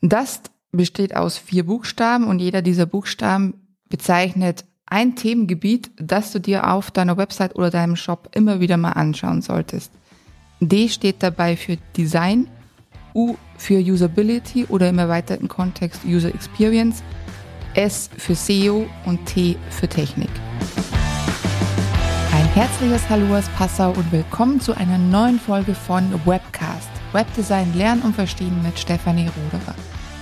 Das besteht aus vier Buchstaben und jeder dieser Buchstaben bezeichnet ein Themengebiet, das du dir auf deiner Website oder deinem Shop immer wieder mal anschauen solltest. D steht dabei für Design, U für Usability oder im erweiterten Kontext User Experience, S für SEO und T für Technik. Ein herzliches Hallo aus Passau und willkommen zu einer neuen Folge von Webcast. Webdesign lernen und verstehen mit Stefanie Ruderer.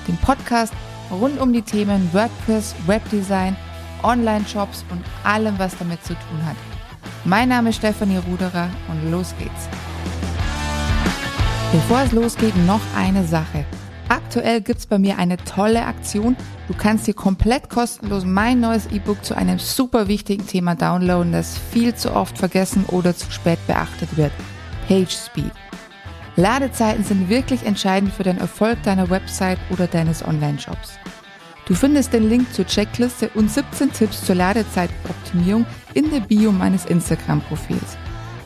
Dem Podcast rund um die Themen WordPress, Webdesign, Online-Shops und allem, was damit zu tun hat. Mein Name ist Stefanie Ruderer und los geht's. Bevor es losgeht, noch eine Sache. Aktuell gibt's bei mir eine tolle Aktion. Du kannst dir komplett kostenlos mein neues E-Book zu einem super wichtigen Thema downloaden, das viel zu oft vergessen oder zu spät beachtet wird. PageSpeed. Ladezeiten sind wirklich entscheidend für den Erfolg deiner Website oder deines Online-Shops. Du findest den Link zur Checkliste und 17 Tipps zur Ladezeitoptimierung in der Bio meines Instagram-Profils.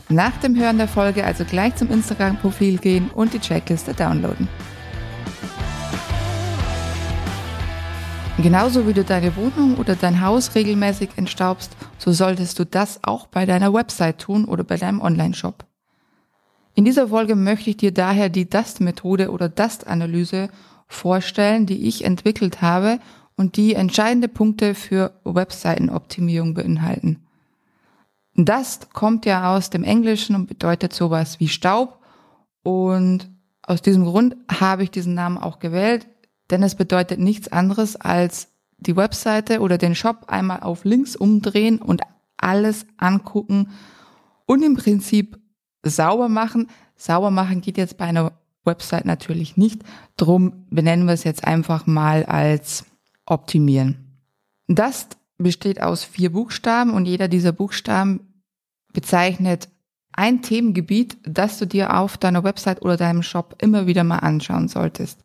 Nach dem Hören der Folge also gleich zum Instagram-Profil gehen und die Checkliste downloaden. Genauso wie du deine Wohnung oder dein Haus regelmäßig entstaubst, so solltest du das auch bei deiner Website tun oder bei deinem Online-Shop. In dieser Folge möchte ich dir daher die Dust-Methode oder Dust-Analyse vorstellen, die ich entwickelt habe und die entscheidende Punkte für Webseitenoptimierung beinhalten. Dust kommt ja aus dem Englischen und bedeutet sowas wie Staub und aus diesem Grund habe ich diesen Namen auch gewählt, denn es bedeutet nichts anderes als die Webseite oder den Shop einmal auf links umdrehen und alles angucken und im Prinzip sauber machen. Sauber machen geht jetzt bei einer Website natürlich nicht. Drum benennen wir es jetzt einfach mal als optimieren. Das besteht aus vier Buchstaben und jeder dieser Buchstaben bezeichnet ein Themengebiet, das du dir auf deiner Website oder deinem Shop immer wieder mal anschauen solltest.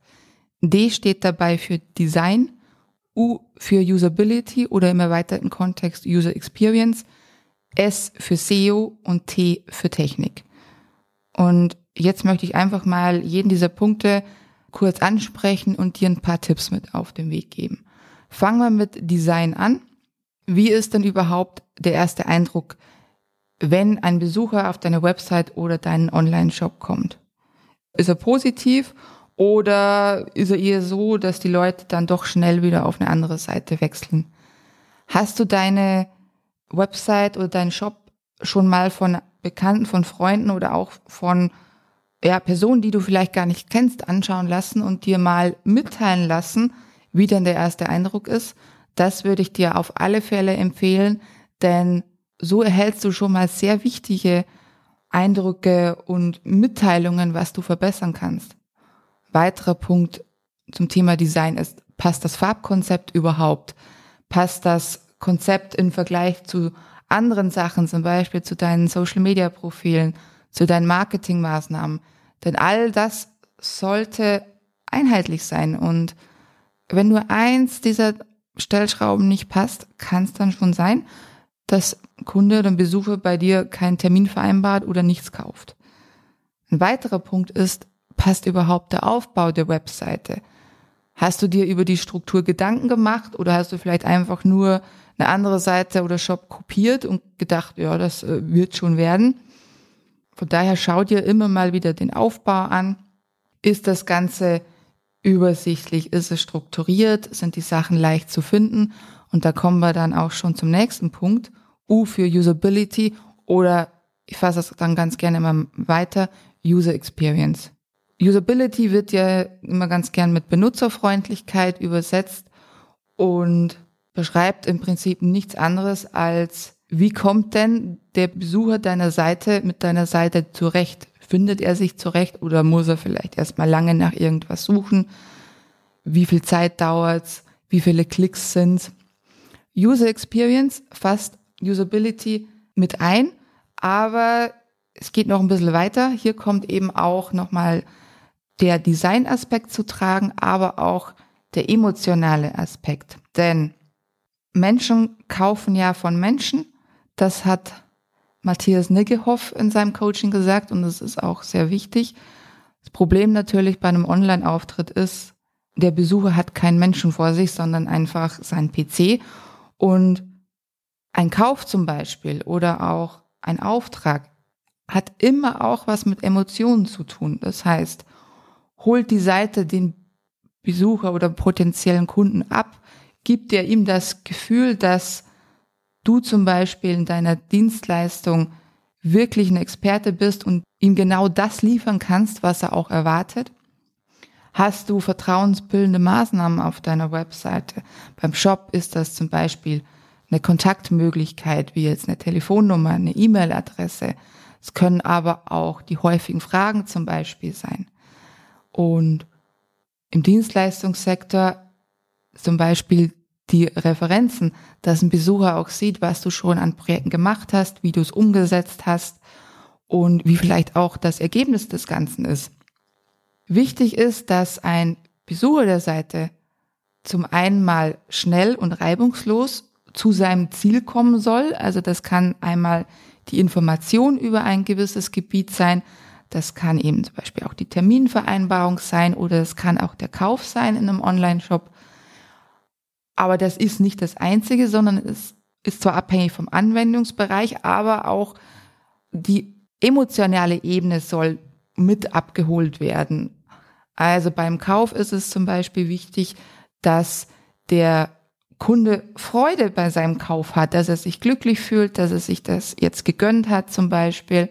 D steht dabei für Design, U für Usability oder im erweiterten Kontext User Experience, S für SEO und T für Technik. Und jetzt möchte ich einfach mal jeden dieser Punkte kurz ansprechen und dir ein paar Tipps mit auf den Weg geben. Fangen wir mit Design an. Wie ist denn überhaupt der erste Eindruck, wenn ein Besucher auf deine Website oder deinen Online-Shop kommt? Ist er positiv oder ist er eher so, dass die Leute dann doch schnell wieder auf eine andere Seite wechseln? Hast du deine Website oder deinen Shop schon mal von Bekannten, von Freunden oder auch von ja, Personen, die du vielleicht gar nicht kennst, anschauen lassen und dir mal mitteilen lassen, wie denn der erste Eindruck ist. Das würde ich dir auf alle Fälle empfehlen, denn so erhältst du schon mal sehr wichtige Eindrücke und Mitteilungen, was du verbessern kannst. Weiterer Punkt zum Thema Design ist, passt das Farbkonzept überhaupt? Passt das Konzept im Vergleich zu anderen Sachen, zum Beispiel zu deinen Social-Media-Profilen, zu deinen Marketingmaßnahmen. Denn all das sollte einheitlich sein. Und wenn nur eins dieser Stellschrauben nicht passt, kann es dann schon sein, dass Kunde oder Besucher bei dir keinen Termin vereinbart oder nichts kauft. Ein weiterer Punkt ist, passt überhaupt der Aufbau der Webseite? Hast du dir über die Struktur Gedanken gemacht oder hast du vielleicht einfach nur eine andere Seite oder Shop kopiert und gedacht, ja, das äh, wird schon werden. Von daher schau dir immer mal wieder den Aufbau an. Ist das Ganze übersichtlich? Ist es strukturiert? Sind die Sachen leicht zu finden? Und da kommen wir dann auch schon zum nächsten Punkt. U für Usability oder ich fasse das dann ganz gerne immer weiter, User Experience. Usability wird ja immer ganz gern mit Benutzerfreundlichkeit übersetzt und beschreibt im Prinzip nichts anderes als, wie kommt denn der Besucher deiner Seite mit deiner Seite zurecht? Findet er sich zurecht oder muss er vielleicht erstmal lange nach irgendwas suchen? Wie viel Zeit dauert's? Wie viele Klicks sind's? User Experience fasst Usability mit ein, aber es geht noch ein bisschen weiter. Hier kommt eben auch nochmal der Design-Aspekt zu tragen, aber auch der emotionale Aspekt. Denn Menschen kaufen ja von Menschen. Das hat Matthias Niggehoff in seinem Coaching gesagt und das ist auch sehr wichtig. Das Problem natürlich bei einem Online-Auftritt ist, der Besucher hat keinen Menschen vor sich, sondern einfach seinen PC und ein Kauf zum Beispiel oder auch ein Auftrag hat immer auch was mit Emotionen zu tun. Das heißt, holt die Seite den Besucher oder potenziellen Kunden ab, gibt er ihm das Gefühl, dass du zum Beispiel in deiner Dienstleistung wirklich ein Experte bist und ihm genau das liefern kannst, was er auch erwartet? Hast du vertrauensbildende Maßnahmen auf deiner Webseite? Beim Shop ist das zum Beispiel eine Kontaktmöglichkeit, wie jetzt eine Telefonnummer, eine E-Mail-Adresse. Es können aber auch die häufigen Fragen zum Beispiel sein. Und im Dienstleistungssektor zum Beispiel die Referenzen, dass ein Besucher auch sieht, was du schon an Projekten gemacht hast, wie du es umgesetzt hast und wie vielleicht auch das Ergebnis des Ganzen ist. Wichtig ist, dass ein Besucher der Seite zum einen mal schnell und reibungslos zu seinem Ziel kommen soll. Also das kann einmal die Information über ein gewisses Gebiet sein. Das kann eben zum Beispiel auch die Terminvereinbarung sein oder es kann auch der Kauf sein in einem Online-Shop. Aber das ist nicht das Einzige, sondern es ist zwar abhängig vom Anwendungsbereich, aber auch die emotionale Ebene soll mit abgeholt werden. Also beim Kauf ist es zum Beispiel wichtig, dass der Kunde Freude bei seinem Kauf hat, dass er sich glücklich fühlt, dass er sich das jetzt gegönnt hat zum Beispiel.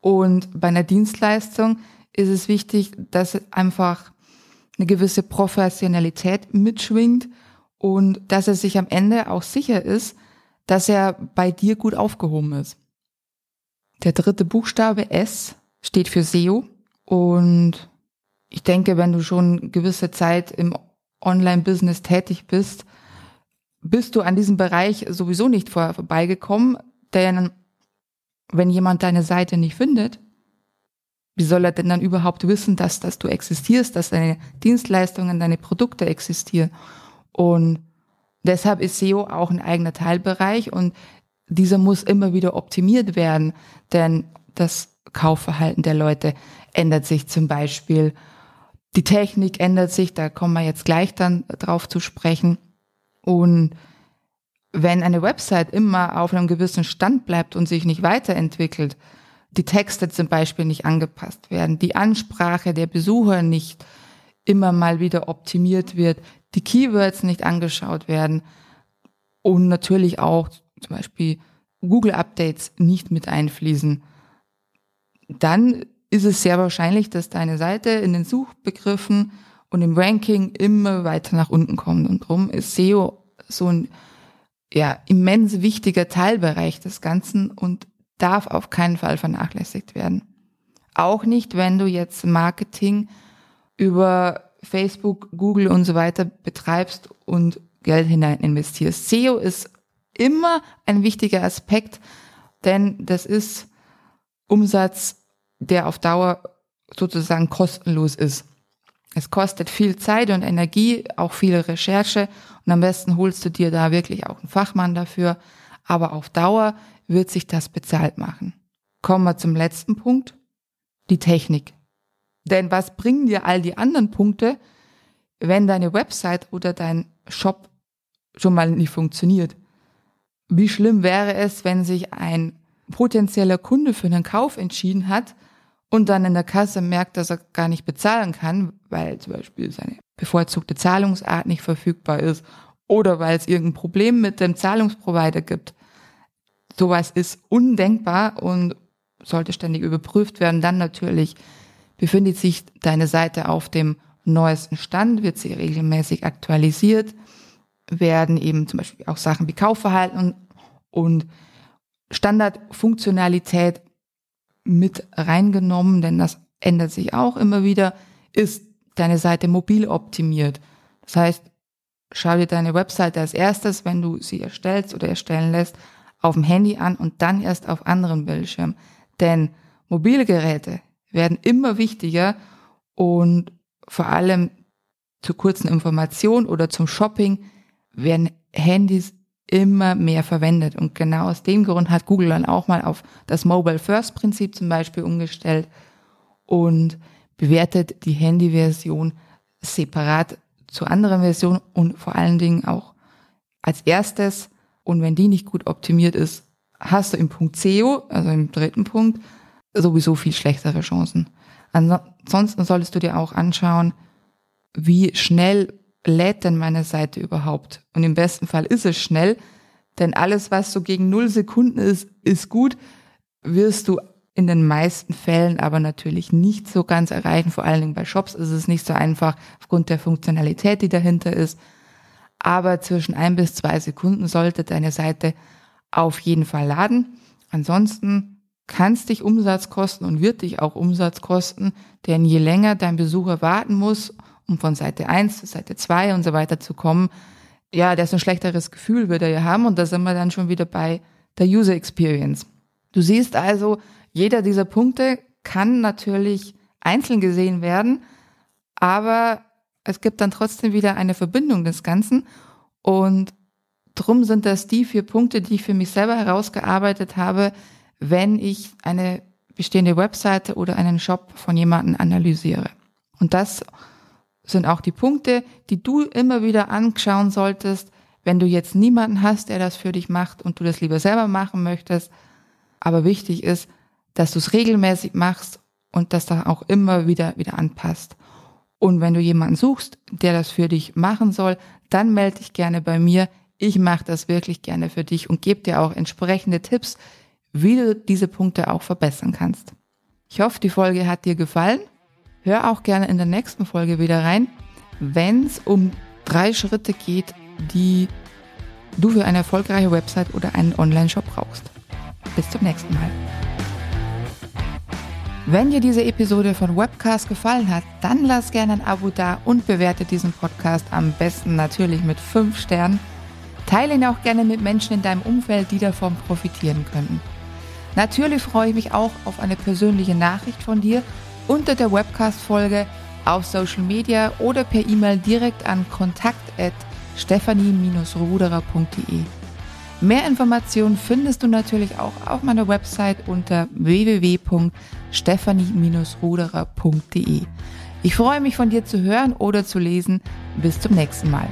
Und bei einer Dienstleistung ist es wichtig, dass einfach eine gewisse Professionalität mitschwingt und dass er sich am Ende auch sicher ist, dass er bei dir gut aufgehoben ist. Der dritte Buchstabe S steht für SEO und ich denke, wenn du schon gewisse Zeit im Online-Business tätig bist, bist du an diesem Bereich sowieso nicht vorbeigekommen, denn wenn jemand deine Seite nicht findet, wie soll er denn dann überhaupt wissen, dass, dass du existierst, dass deine Dienstleistungen, deine Produkte existieren? Und deshalb ist SEO auch ein eigener Teilbereich und dieser muss immer wieder optimiert werden, denn das Kaufverhalten der Leute ändert sich zum Beispiel. Die Technik ändert sich, da kommen wir jetzt gleich dann drauf zu sprechen. Und wenn eine Website immer auf einem gewissen Stand bleibt und sich nicht weiterentwickelt, die Texte zum Beispiel nicht angepasst werden, die Ansprache der Besucher nicht immer mal wieder optimiert wird, die Keywords nicht angeschaut werden und natürlich auch zum Beispiel Google Updates nicht mit einfließen, dann ist es sehr wahrscheinlich, dass deine Seite in den Suchbegriffen und im Ranking immer weiter nach unten kommt. Und darum ist SEO so ein ja, immens wichtiger Teilbereich des Ganzen und darf auf keinen Fall vernachlässigt werden. Auch nicht, wenn du jetzt Marketing über Facebook, Google und so weiter betreibst und Geld hinein investierst. SEO ist immer ein wichtiger Aspekt, denn das ist Umsatz, der auf Dauer sozusagen kostenlos ist. Es kostet viel Zeit und Energie, auch viel Recherche und am besten holst du dir da wirklich auch einen Fachmann dafür. Aber auf Dauer wird sich das bezahlt machen. Kommen wir zum letzten Punkt, die Technik. Denn was bringen dir all die anderen Punkte, wenn deine Website oder dein Shop schon mal nicht funktioniert? Wie schlimm wäre es, wenn sich ein potenzieller Kunde für einen Kauf entschieden hat und dann in der Kasse merkt, dass er gar nicht bezahlen kann, weil zum Beispiel seine bevorzugte Zahlungsart nicht verfügbar ist oder weil es irgendein Problem mit dem Zahlungsprovider gibt. Sowas ist undenkbar und sollte ständig überprüft werden. Dann natürlich Befindet sich deine Seite auf dem neuesten Stand? Wird sie regelmäßig aktualisiert? Werden eben zum Beispiel auch Sachen wie Kaufverhalten und Standardfunktionalität mit reingenommen, denn das ändert sich auch immer wieder. Ist deine Seite mobil optimiert? Das heißt, schau dir deine Webseite als erstes, wenn du sie erstellst oder erstellen lässt, auf dem Handy an und dann erst auf anderen Bildschirmen. Denn mobile Geräte werden immer wichtiger und vor allem zur kurzen Information oder zum Shopping werden Handys immer mehr verwendet. Und genau aus dem Grund hat Google dann auch mal auf das Mobile First Prinzip zum Beispiel umgestellt und bewertet die Handyversion separat zu anderen Versionen und vor allen Dingen auch als erstes. Und wenn die nicht gut optimiert ist, hast du im Punkt SEO, also im dritten Punkt, sowieso viel schlechtere Chancen. Ansonsten solltest du dir auch anschauen, wie schnell lädt denn meine Seite überhaupt? Und im besten Fall ist es schnell, denn alles, was so gegen null Sekunden ist, ist gut, wirst du in den meisten Fällen aber natürlich nicht so ganz erreichen. Vor allen Dingen bei Shops ist es nicht so einfach aufgrund der Funktionalität, die dahinter ist. Aber zwischen ein bis zwei Sekunden sollte deine Seite auf jeden Fall laden. Ansonsten kann es dich Umsatz kosten und wird dich auch Umsatz kosten, denn je länger dein Besucher warten muss, um von Seite 1 zu Seite 2 und so weiter zu kommen, ja, desto ein schlechteres Gefühl wird er ja haben und da sind wir dann schon wieder bei der User Experience. Du siehst also, jeder dieser Punkte kann natürlich einzeln gesehen werden, aber es gibt dann trotzdem wieder eine Verbindung des Ganzen und drum sind das die vier Punkte, die ich für mich selber herausgearbeitet habe, wenn ich eine bestehende Webseite oder einen Shop von jemandem analysiere. Und das sind auch die Punkte, die du immer wieder anschauen solltest, wenn du jetzt niemanden hast, der das für dich macht und du das lieber selber machen möchtest. Aber wichtig ist, dass du es regelmäßig machst und das da auch immer wieder wieder anpasst. Und wenn du jemanden suchst, der das für dich machen soll, dann melde dich gerne bei mir. Ich mache das wirklich gerne für dich und gebe dir auch entsprechende Tipps, wie du diese Punkte auch verbessern kannst. Ich hoffe, die Folge hat dir gefallen. Hör auch gerne in der nächsten Folge wieder rein, wenn es um drei Schritte geht, die du für eine erfolgreiche Website oder einen Online-Shop brauchst. Bis zum nächsten Mal. Wenn dir diese Episode von Webcast gefallen hat, dann lass gerne ein Abo da und bewerte diesen Podcast am besten natürlich mit 5 Sternen. Teile ihn auch gerne mit Menschen in deinem Umfeld, die davon profitieren könnten. Natürlich freue ich mich auch auf eine persönliche Nachricht von dir unter der Webcast-Folge auf Social Media oder per E-Mail direkt an kontakt@stephanie-ruderer.de. Mehr Informationen findest du natürlich auch auf meiner Website unter www.stephanie-ruderer.de. Ich freue mich von dir zu hören oder zu lesen. Bis zum nächsten Mal.